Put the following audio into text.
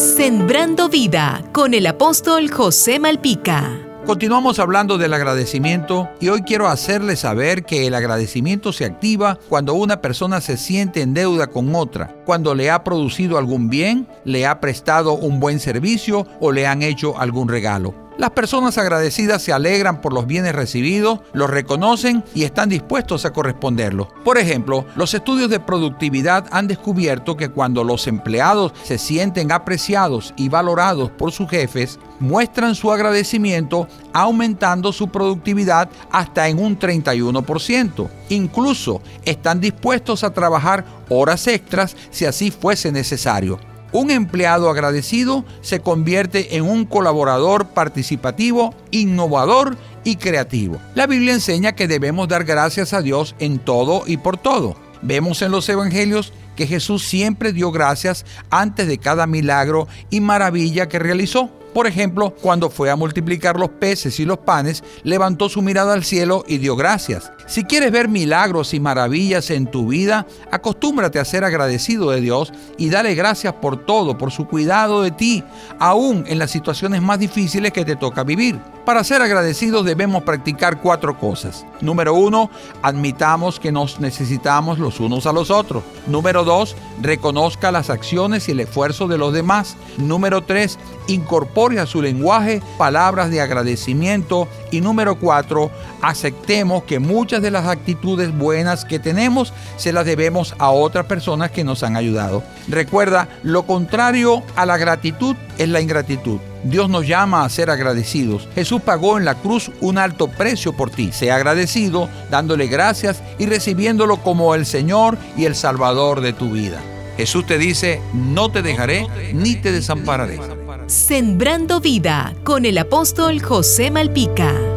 Sembrando vida con el apóstol José Malpica. Continuamos hablando del agradecimiento y hoy quiero hacerles saber que el agradecimiento se activa cuando una persona se siente en deuda con otra, cuando le ha producido algún bien, le ha prestado un buen servicio o le han hecho algún regalo. Las personas agradecidas se alegran por los bienes recibidos, los reconocen y están dispuestos a corresponderlos. Por ejemplo, los estudios de productividad han descubierto que cuando los empleados se sienten apreciados y valorados por sus jefes, muestran su agradecimiento aumentando su productividad hasta en un 31%. Incluso están dispuestos a trabajar horas extras si así fuese necesario. Un empleado agradecido se convierte en un colaborador participativo, innovador y creativo. La Biblia enseña que debemos dar gracias a Dios en todo y por todo. Vemos en los evangelios que Jesús siempre dio gracias antes de cada milagro y maravilla que realizó. Por ejemplo, cuando fue a multiplicar los peces y los panes, levantó su mirada al cielo y dio gracias. Si quieres ver milagros y maravillas en tu vida, acostúmbrate a ser agradecido de Dios y dale gracias por todo, por su cuidado de ti, aún en las situaciones más difíciles que te toca vivir. Para ser agradecidos debemos practicar cuatro cosas. Número uno, admitamos que nos necesitamos los unos a los otros. Número dos, reconozca las acciones y el esfuerzo de los demás. Número tres, incorpore a su lenguaje palabras de agradecimiento. Y número cuatro, aceptemos que muchas de las actitudes buenas que tenemos se las debemos a otras personas que nos han ayudado. Recuerda, lo contrario a la gratitud es la ingratitud. Dios nos llama a ser agradecidos. Jesús pagó en la cruz un alto precio por ti. Sea agradecido, dándole gracias y recibiéndolo como el Señor y el Salvador de tu vida. Jesús te dice, no te dejaré ni te desampararé. Sembrando vida con el apóstol José Malpica.